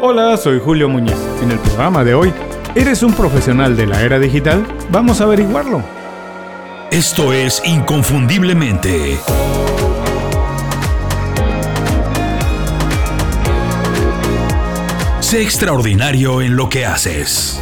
Hola, soy Julio Muñiz. En el programa de hoy, ¿eres un profesional de la era digital? Vamos a averiguarlo. Esto es Inconfundiblemente. Sé extraordinario en lo que haces.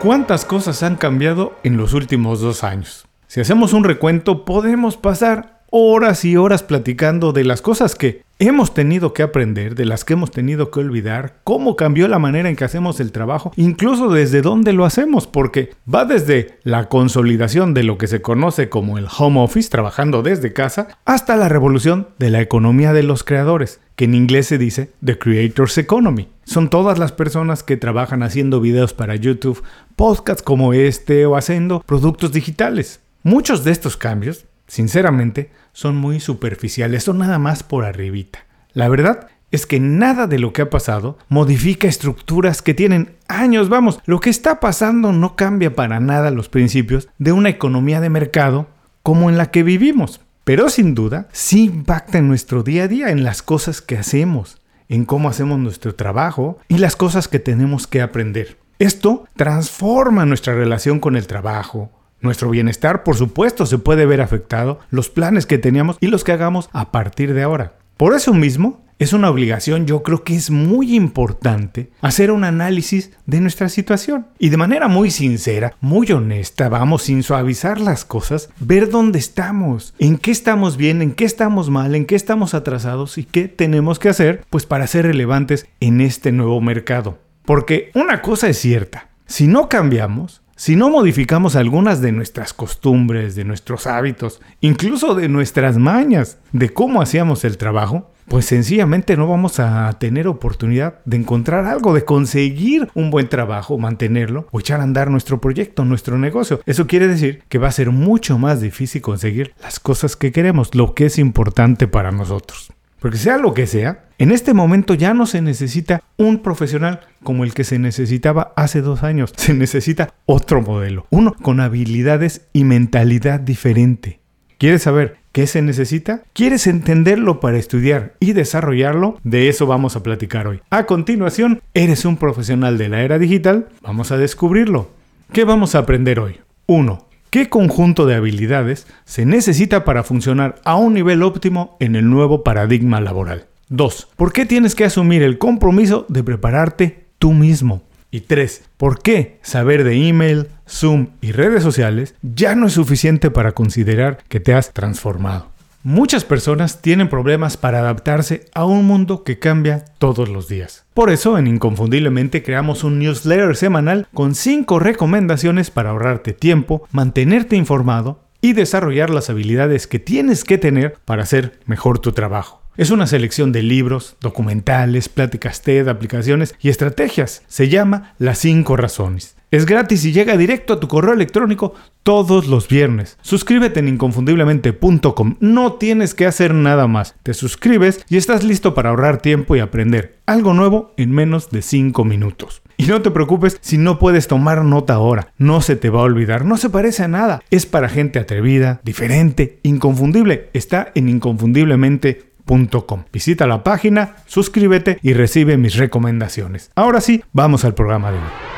¿Cuántas cosas han cambiado en los últimos dos años? Si hacemos un recuento, podemos pasar horas y horas platicando de las cosas que hemos tenido que aprender, de las que hemos tenido que olvidar, cómo cambió la manera en que hacemos el trabajo, incluso desde dónde lo hacemos, porque va desde la consolidación de lo que se conoce como el home office, trabajando desde casa, hasta la revolución de la economía de los creadores, que en inglés se dice The Creators Economy. Son todas las personas que trabajan haciendo videos para YouTube, podcasts como este o haciendo productos digitales. Muchos de estos cambios sinceramente, son muy superficiales, son nada más por arribita. La verdad es que nada de lo que ha pasado modifica estructuras que tienen años. Vamos, lo que está pasando no cambia para nada los principios de una economía de mercado como en la que vivimos. Pero sin duda, sí impacta en nuestro día a día, en las cosas que hacemos, en cómo hacemos nuestro trabajo y las cosas que tenemos que aprender. Esto transforma nuestra relación con el trabajo, nuestro bienestar, por supuesto, se puede ver afectado, los planes que teníamos y los que hagamos a partir de ahora. Por eso mismo, es una obligación, yo creo que es muy importante hacer un análisis de nuestra situación y de manera muy sincera, muy honesta, vamos sin suavizar las cosas, ver dónde estamos, en qué estamos bien, en qué estamos mal, en qué estamos atrasados y qué tenemos que hacer pues para ser relevantes en este nuevo mercado. Porque una cosa es cierta, si no cambiamos, si no modificamos algunas de nuestras costumbres, de nuestros hábitos, incluso de nuestras mañas, de cómo hacíamos el trabajo, pues sencillamente no vamos a tener oportunidad de encontrar algo, de conseguir un buen trabajo, mantenerlo o echar a andar nuestro proyecto, nuestro negocio. Eso quiere decir que va a ser mucho más difícil conseguir las cosas que queremos, lo que es importante para nosotros. Porque sea lo que sea, en este momento ya no se necesita un profesional como el que se necesitaba hace dos años. Se necesita otro modelo, uno con habilidades y mentalidad diferente. ¿Quieres saber qué se necesita? ¿Quieres entenderlo para estudiar y desarrollarlo? De eso vamos a platicar hoy. A continuación, ¿eres un profesional de la era digital? Vamos a descubrirlo. ¿Qué vamos a aprender hoy? 1. ¿Qué conjunto de habilidades se necesita para funcionar a un nivel óptimo en el nuevo paradigma laboral? 2. ¿Por qué tienes que asumir el compromiso de prepararte tú mismo? Y 3. ¿Por qué saber de email, Zoom y redes sociales ya no es suficiente para considerar que te has transformado? Muchas personas tienen problemas para adaptarse a un mundo que cambia todos los días. Por eso, en Inconfundiblemente creamos un newsletter semanal con 5 recomendaciones para ahorrarte tiempo, mantenerte informado y desarrollar las habilidades que tienes que tener para hacer mejor tu trabajo. Es una selección de libros, documentales, pláticas TED, aplicaciones y estrategias. Se llama Las 5 Razones. Es gratis y llega directo a tu correo electrónico todos los viernes. Suscríbete en inconfundiblemente.com. No tienes que hacer nada más. Te suscribes y estás listo para ahorrar tiempo y aprender algo nuevo en menos de 5 minutos. Y no te preocupes si no puedes tomar nota ahora. No se te va a olvidar. No se parece a nada. Es para gente atrevida, diferente, inconfundible. Está en inconfundiblemente.com. Visita la página, suscríbete y recibe mis recomendaciones. Ahora sí, vamos al programa de hoy.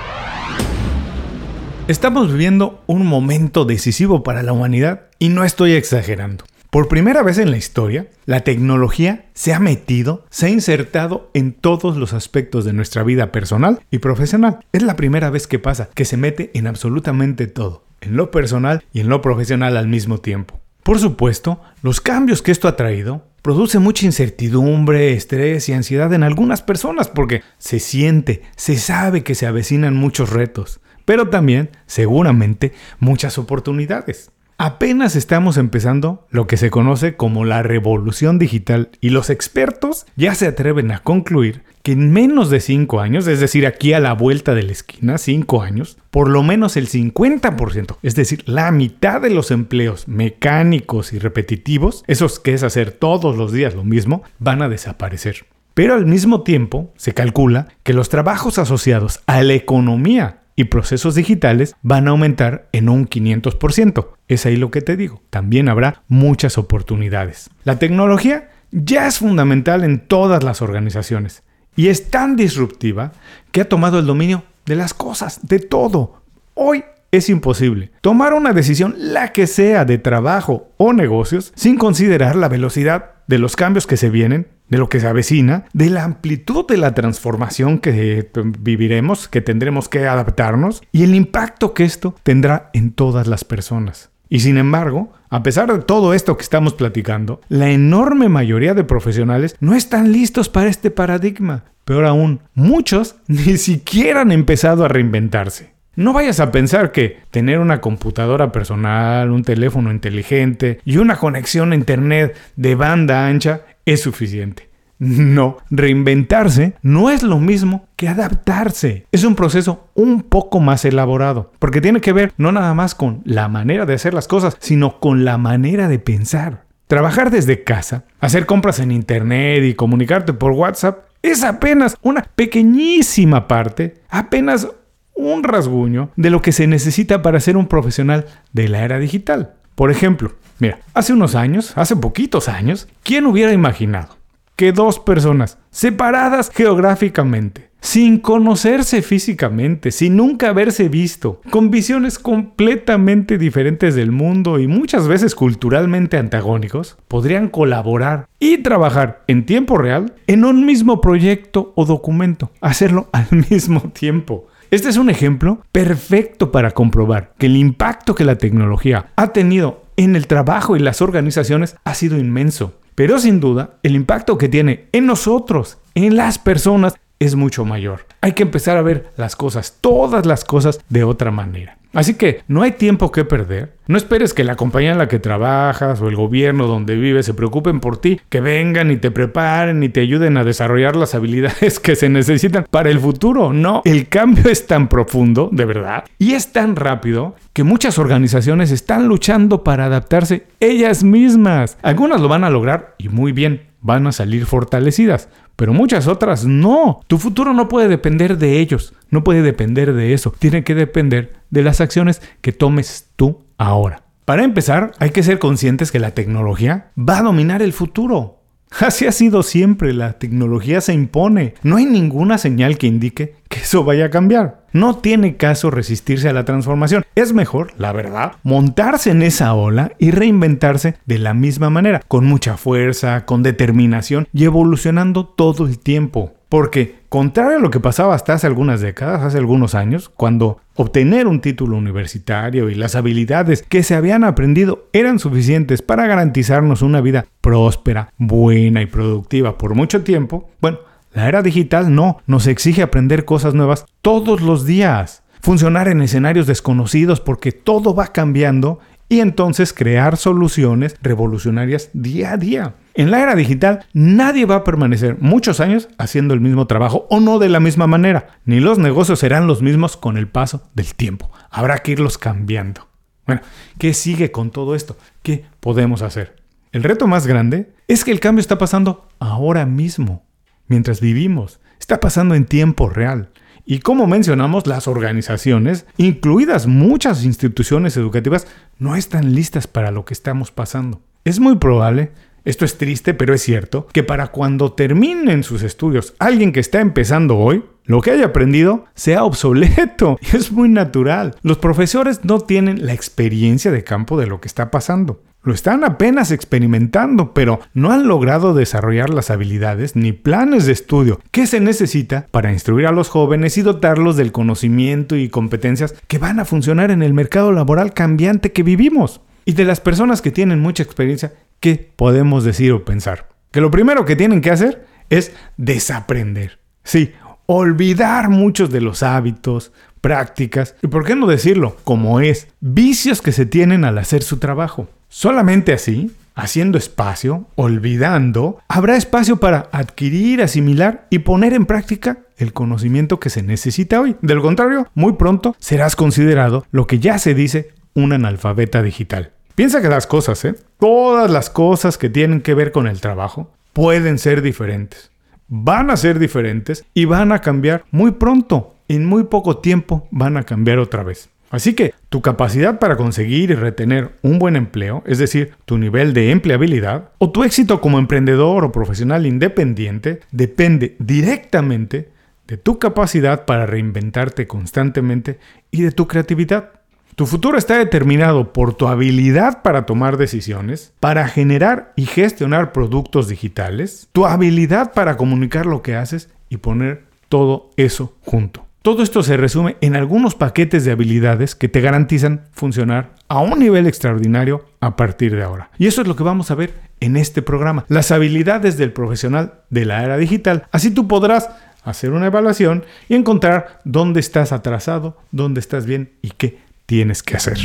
Estamos viviendo un momento decisivo para la humanidad y no estoy exagerando. Por primera vez en la historia, la tecnología se ha metido, se ha insertado en todos los aspectos de nuestra vida personal y profesional. Es la primera vez que pasa, que se mete en absolutamente todo, en lo personal y en lo profesional al mismo tiempo. Por supuesto, los cambios que esto ha traído produce mucha incertidumbre, estrés y ansiedad en algunas personas porque se siente, se sabe que se avecinan muchos retos pero también, seguramente, muchas oportunidades. Apenas estamos empezando lo que se conoce como la revolución digital y los expertos ya se atreven a concluir que en menos de 5 años, es decir, aquí a la vuelta de la esquina, 5 años, por lo menos el 50%, es decir, la mitad de los empleos mecánicos y repetitivos, esos que es hacer todos los días lo mismo, van a desaparecer. Pero al mismo tiempo se calcula que los trabajos asociados a la economía y procesos digitales van a aumentar en un 500%. Es ahí lo que te digo. También habrá muchas oportunidades. La tecnología ya es fundamental en todas las organizaciones. y es tan disruptiva que ha tomado el dominio de las cosas, de todo. Hoy es imposible tomar una decisión, la que sea, de trabajo o negocios, sin considerar la velocidad de los cambios que se vienen, de lo que se avecina, de la amplitud de la transformación que eh, viviremos, que tendremos que adaptarnos y el impacto que esto tendrá en todas las personas. Y sin embargo, a pesar de todo esto que estamos platicando, la enorme mayoría de profesionales no están listos para este paradigma. Peor aún, muchos ni siquiera han empezado a reinventarse. No vayas a pensar que tener una computadora personal, un teléfono inteligente y una conexión a Internet de banda ancha es suficiente. No, reinventarse no es lo mismo que adaptarse. Es un proceso un poco más elaborado, porque tiene que ver no nada más con la manera de hacer las cosas, sino con la manera de pensar. Trabajar desde casa, hacer compras en Internet y comunicarte por WhatsApp es apenas una pequeñísima parte, apenas un rasguño de lo que se necesita para ser un profesional de la era digital. Por ejemplo, mira, hace unos años, hace poquitos años, ¿quién hubiera imaginado que dos personas separadas geográficamente, sin conocerse físicamente, sin nunca haberse visto, con visiones completamente diferentes del mundo y muchas veces culturalmente antagónicos, podrían colaborar y trabajar en tiempo real en un mismo proyecto o documento, hacerlo al mismo tiempo. Este es un ejemplo perfecto para comprobar que el impacto que la tecnología ha tenido en el trabajo y las organizaciones ha sido inmenso. Pero sin duda, el impacto que tiene en nosotros, en las personas, es mucho mayor. Hay que empezar a ver las cosas, todas las cosas, de otra manera. Así que no hay tiempo que perder. No esperes que la compañía en la que trabajas o el gobierno donde vives se preocupen por ti, que vengan y te preparen y te ayuden a desarrollar las habilidades que se necesitan para el futuro. No, el cambio es tan profundo, de verdad, y es tan rápido que muchas organizaciones están luchando para adaptarse ellas mismas. Algunas lo van a lograr y muy bien, van a salir fortalecidas, pero muchas otras no. Tu futuro no puede depender de ellos, no puede depender de eso, tiene que depender de las acciones que tomes tú ahora. Para empezar, hay que ser conscientes que la tecnología va a dominar el futuro. Así ha sido siempre, la tecnología se impone. No hay ninguna señal que indique que vaya a cambiar. No tiene caso resistirse a la transformación. Es mejor, la verdad, montarse en esa ola y reinventarse de la misma manera, con mucha fuerza, con determinación y evolucionando todo el tiempo. Porque, contrario a lo que pasaba hasta hace algunas décadas, hace algunos años, cuando obtener un título universitario y las habilidades que se habían aprendido eran suficientes para garantizarnos una vida próspera, buena y productiva por mucho tiempo, bueno, la era digital no, nos exige aprender cosas nuevas todos los días, funcionar en escenarios desconocidos porque todo va cambiando y entonces crear soluciones revolucionarias día a día. En la era digital nadie va a permanecer muchos años haciendo el mismo trabajo o no de la misma manera, ni los negocios serán los mismos con el paso del tiempo. Habrá que irlos cambiando. Bueno, ¿qué sigue con todo esto? ¿Qué podemos hacer? El reto más grande es que el cambio está pasando ahora mismo, mientras vivimos. Está pasando en tiempo real. Y como mencionamos, las organizaciones, incluidas muchas instituciones educativas, no están listas para lo que estamos pasando. Es muy probable, esto es triste, pero es cierto, que para cuando terminen sus estudios alguien que está empezando hoy, lo que haya aprendido sea obsoleto. Es muy natural. Los profesores no tienen la experiencia de campo de lo que está pasando. Lo están apenas experimentando, pero no han logrado desarrollar las habilidades ni planes de estudio que se necesita para instruir a los jóvenes y dotarlos del conocimiento y competencias que van a funcionar en el mercado laboral cambiante que vivimos. Y de las personas que tienen mucha experiencia, ¿qué podemos decir o pensar? Que lo primero que tienen que hacer es desaprender. Sí, olvidar muchos de los hábitos, prácticas y, por qué no decirlo, como es, vicios que se tienen al hacer su trabajo. Solamente así, haciendo espacio, olvidando, habrá espacio para adquirir, asimilar y poner en práctica el conocimiento que se necesita hoy. Del contrario, muy pronto serás considerado lo que ya se dice un analfabeta digital. Piensa que las cosas, ¿eh? Todas las cosas que tienen que ver con el trabajo pueden ser diferentes. Van a ser diferentes y van a cambiar muy pronto. En muy poco tiempo van a cambiar otra vez. Así que tu capacidad para conseguir y retener un buen empleo, es decir, tu nivel de empleabilidad, o tu éxito como emprendedor o profesional independiente, depende directamente de tu capacidad para reinventarte constantemente y de tu creatividad. Tu futuro está determinado por tu habilidad para tomar decisiones, para generar y gestionar productos digitales, tu habilidad para comunicar lo que haces y poner todo eso junto. Todo esto se resume en algunos paquetes de habilidades que te garantizan funcionar a un nivel extraordinario a partir de ahora. Y eso es lo que vamos a ver en este programa, las habilidades del profesional de la era digital. Así tú podrás hacer una evaluación y encontrar dónde estás atrasado, dónde estás bien y qué tienes que hacer.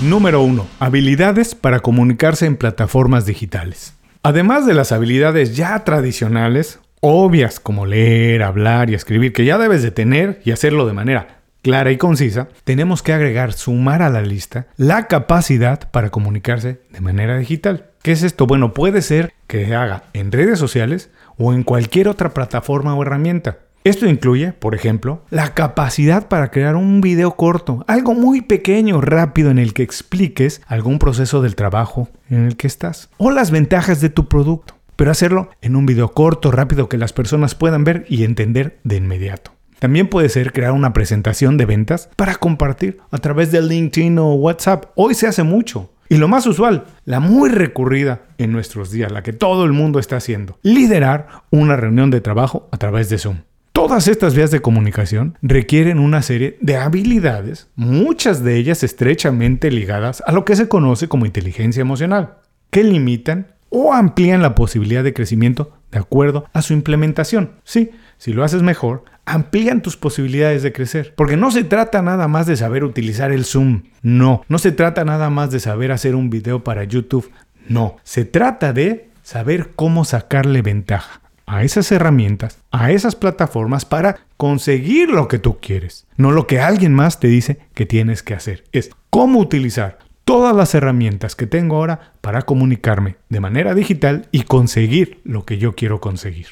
Número 1. Habilidades para comunicarse en plataformas digitales. Además de las habilidades ya tradicionales, obvias como leer, hablar y escribir, que ya debes de tener y hacerlo de manera clara y concisa, tenemos que agregar, sumar a la lista la capacidad para comunicarse de manera digital. ¿Qué es esto? Bueno, puede ser que se haga en redes sociales o en cualquier otra plataforma o herramienta. Esto incluye, por ejemplo, la capacidad para crear un video corto, algo muy pequeño, rápido, en el que expliques algún proceso del trabajo en el que estás, o las ventajas de tu producto pero hacerlo en un video corto, rápido, que las personas puedan ver y entender de inmediato. También puede ser crear una presentación de ventas para compartir a través de LinkedIn o WhatsApp. Hoy se hace mucho. Y lo más usual, la muy recurrida en nuestros días, la que todo el mundo está haciendo, liderar una reunión de trabajo a través de Zoom. Todas estas vías de comunicación requieren una serie de habilidades, muchas de ellas estrechamente ligadas a lo que se conoce como inteligencia emocional, que limitan o amplían la posibilidad de crecimiento de acuerdo a su implementación. Sí, si lo haces mejor, amplían tus posibilidades de crecer. Porque no se trata nada más de saber utilizar el Zoom. No, no se trata nada más de saber hacer un video para YouTube. No, se trata de saber cómo sacarle ventaja a esas herramientas, a esas plataformas para conseguir lo que tú quieres. No lo que alguien más te dice que tienes que hacer. Es cómo utilizar todas las herramientas que tengo ahora para comunicarme de manera digital y conseguir lo que yo quiero conseguir.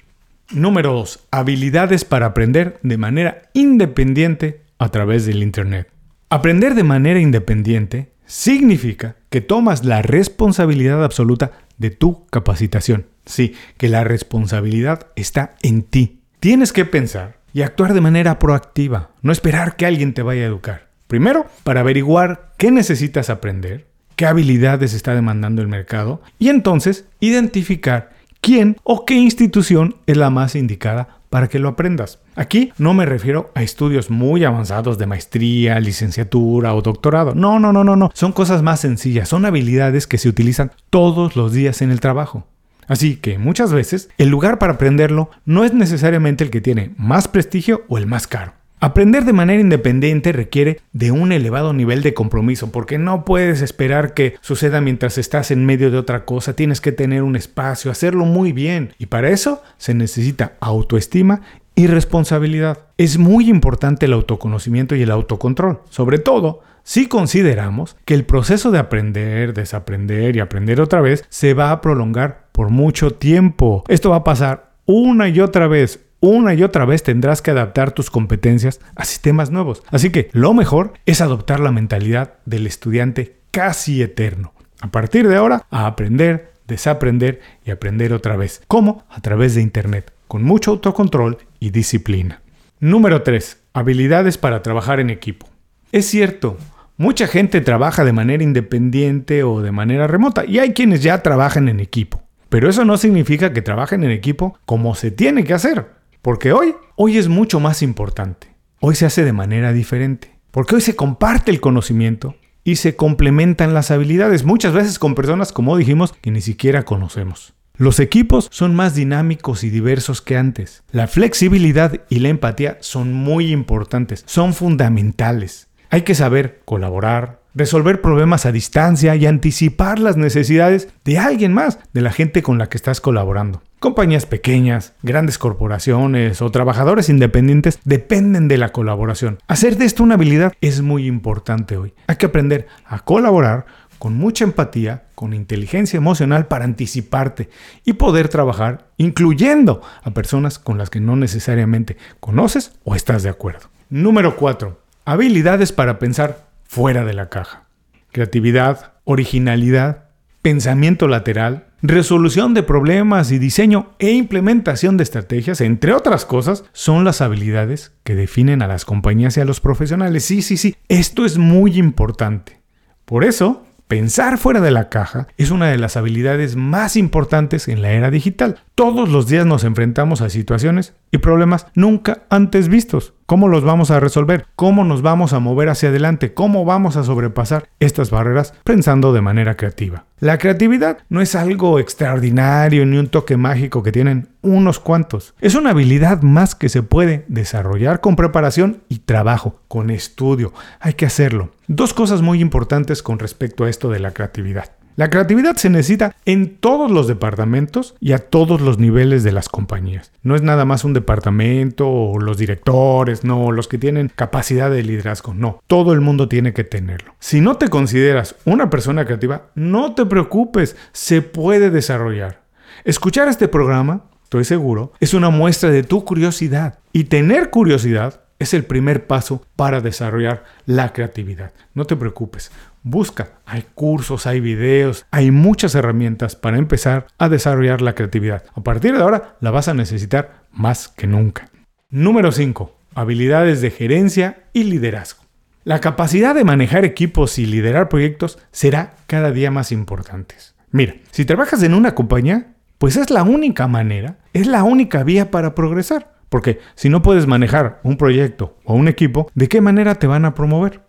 Número 2. Habilidades para aprender de manera independiente a través del Internet. Aprender de manera independiente significa que tomas la responsabilidad absoluta de tu capacitación. Sí, que la responsabilidad está en ti. Tienes que pensar y actuar de manera proactiva, no esperar que alguien te vaya a educar. Primero, para averiguar qué necesitas aprender, qué habilidades está demandando el mercado y entonces identificar quién o qué institución es la más indicada para que lo aprendas. Aquí no me refiero a estudios muy avanzados de maestría, licenciatura o doctorado. No, no, no, no, no. Son cosas más sencillas, son habilidades que se utilizan todos los días en el trabajo. Así que muchas veces el lugar para aprenderlo no es necesariamente el que tiene más prestigio o el más caro. Aprender de manera independiente requiere de un elevado nivel de compromiso, porque no puedes esperar que suceda mientras estás en medio de otra cosa, tienes que tener un espacio, hacerlo muy bien, y para eso se necesita autoestima y responsabilidad. Es muy importante el autoconocimiento y el autocontrol, sobre todo si consideramos que el proceso de aprender, desaprender y aprender otra vez se va a prolongar por mucho tiempo. Esto va a pasar una y otra vez, una y otra vez tendrás que adaptar tus competencias a sistemas nuevos. Así que lo mejor es adoptar la mentalidad del estudiante casi eterno. A partir de ahora, a aprender, desaprender y aprender otra vez. ¿Cómo? A través de Internet, con mucho autocontrol y disciplina. Número 3. Habilidades para trabajar en equipo. Es cierto, mucha gente trabaja de manera independiente o de manera remota y hay quienes ya trabajan en equipo. Pero eso no significa que trabajen en equipo como se tiene que hacer. Porque hoy, hoy es mucho más importante. Hoy se hace de manera diferente. Porque hoy se comparte el conocimiento y se complementan las habilidades, muchas veces con personas, como dijimos, que ni siquiera conocemos. Los equipos son más dinámicos y diversos que antes. La flexibilidad y la empatía son muy importantes, son fundamentales. Hay que saber colaborar, resolver problemas a distancia y anticipar las necesidades de alguien más, de la gente con la que estás colaborando. Compañías pequeñas, grandes corporaciones o trabajadores independientes dependen de la colaboración. Hacer de esto una habilidad es muy importante hoy. Hay que aprender a colaborar con mucha empatía, con inteligencia emocional para anticiparte y poder trabajar incluyendo a personas con las que no necesariamente conoces o estás de acuerdo. Número 4. Habilidades para pensar fuera de la caja. Creatividad, originalidad, pensamiento lateral, resolución de problemas y diseño e implementación de estrategias, entre otras cosas, son las habilidades que definen a las compañías y a los profesionales. Sí, sí, sí, esto es muy importante. Por eso, Pensar fuera de la caja es una de las habilidades más importantes en la era digital. Todos los días nos enfrentamos a situaciones y problemas nunca antes vistos. ¿Cómo los vamos a resolver? ¿Cómo nos vamos a mover hacia adelante? ¿Cómo vamos a sobrepasar estas barreras pensando de manera creativa? La creatividad no es algo extraordinario ni un toque mágico que tienen unos cuantos. Es una habilidad más que se puede desarrollar con preparación y trabajo, con estudio. Hay que hacerlo. Dos cosas muy importantes con respecto a esto de la creatividad. La creatividad se necesita en todos los departamentos y a todos los niveles de las compañías. No es nada más un departamento o los directores, no, los que tienen capacidad de liderazgo, no. Todo el mundo tiene que tenerlo. Si no te consideras una persona creativa, no te preocupes, se puede desarrollar. Escuchar este programa, estoy seguro, es una muestra de tu curiosidad. Y tener curiosidad es el primer paso para desarrollar la creatividad. No te preocupes, busca. Hay cursos, hay videos, hay muchas herramientas para empezar a desarrollar la creatividad. A partir de ahora la vas a necesitar más que nunca. Número 5. Habilidades de gerencia y liderazgo. La capacidad de manejar equipos y liderar proyectos será cada día más importante. Mira, si trabajas en una compañía, pues es la única manera, es la única vía para progresar. Porque si no puedes manejar un proyecto o un equipo, ¿de qué manera te van a promover?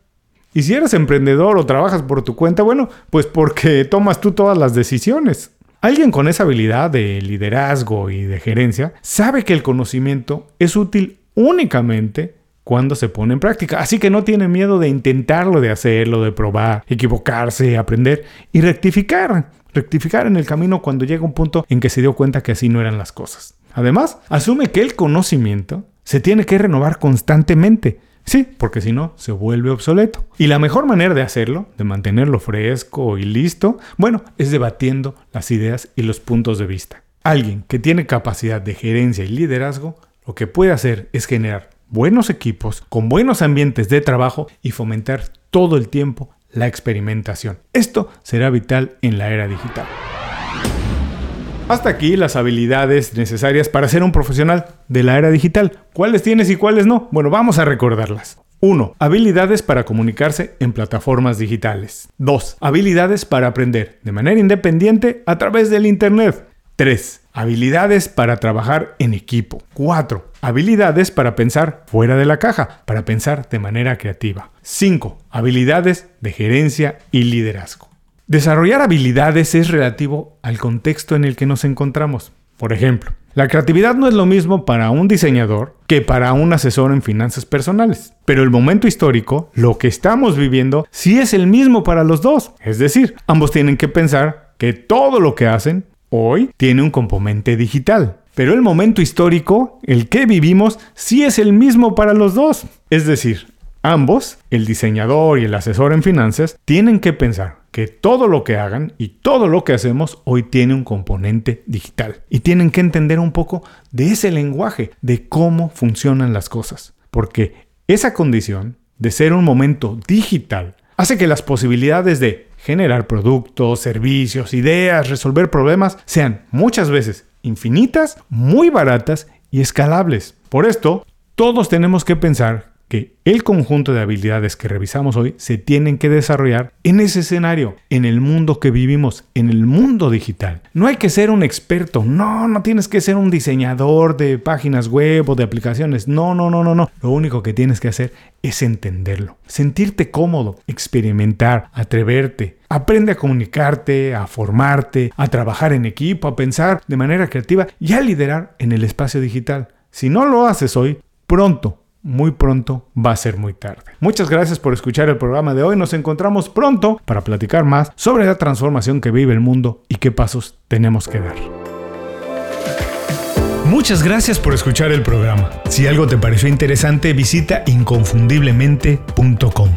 Y si eres emprendedor o trabajas por tu cuenta, bueno, pues porque tomas tú todas las decisiones. Alguien con esa habilidad de liderazgo y de gerencia sabe que el conocimiento es útil únicamente cuando se pone en práctica. Así que no tiene miedo de intentarlo, de hacerlo, de probar, equivocarse, aprender y rectificar. Rectificar en el camino cuando llega un punto en que se dio cuenta que así no eran las cosas. Además, asume que el conocimiento se tiene que renovar constantemente. Sí, porque si no, se vuelve obsoleto. Y la mejor manera de hacerlo, de mantenerlo fresco y listo, bueno, es debatiendo las ideas y los puntos de vista. Alguien que tiene capacidad de gerencia y liderazgo, lo que puede hacer es generar buenos equipos con buenos ambientes de trabajo y fomentar todo el tiempo la experimentación. Esto será vital en la era digital. Hasta aquí las habilidades necesarias para ser un profesional de la era digital. ¿Cuáles tienes y cuáles no? Bueno, vamos a recordarlas. 1. Habilidades para comunicarse en plataformas digitales. 2. Habilidades para aprender de manera independiente a través del Internet. 3. Habilidades para trabajar en equipo. 4. Habilidades para pensar fuera de la caja, para pensar de manera creativa. 5. Habilidades de gerencia y liderazgo. Desarrollar habilidades es relativo al contexto en el que nos encontramos. Por ejemplo, la creatividad no es lo mismo para un diseñador que para un asesor en finanzas personales. Pero el momento histórico, lo que estamos viviendo, sí es el mismo para los dos. Es decir, ambos tienen que pensar que todo lo que hacen hoy tiene un componente digital. Pero el momento histórico, el que vivimos, sí es el mismo para los dos. Es decir, ambos, el diseñador y el asesor en finanzas, tienen que pensar que todo lo que hagan y todo lo que hacemos hoy tiene un componente digital. Y tienen que entender un poco de ese lenguaje, de cómo funcionan las cosas. Porque esa condición de ser un momento digital hace que las posibilidades de generar productos, servicios, ideas, resolver problemas sean muchas veces infinitas, muy baratas y escalables. Por esto, todos tenemos que pensar que el conjunto de habilidades que revisamos hoy se tienen que desarrollar en ese escenario, en el mundo que vivimos, en el mundo digital. No hay que ser un experto, no, no tienes que ser un diseñador de páginas web o de aplicaciones, no, no, no, no, no. Lo único que tienes que hacer es entenderlo, sentirte cómodo, experimentar, atreverte. Aprende a comunicarte, a formarte, a trabajar en equipo, a pensar de manera creativa y a liderar en el espacio digital. Si no lo haces hoy, pronto muy pronto va a ser muy tarde. Muchas gracias por escuchar el programa de hoy. Nos encontramos pronto para platicar más sobre la transformación que vive el mundo y qué pasos tenemos que dar. Muchas gracias por escuchar el programa. Si algo te pareció interesante, visita inconfundiblemente.com.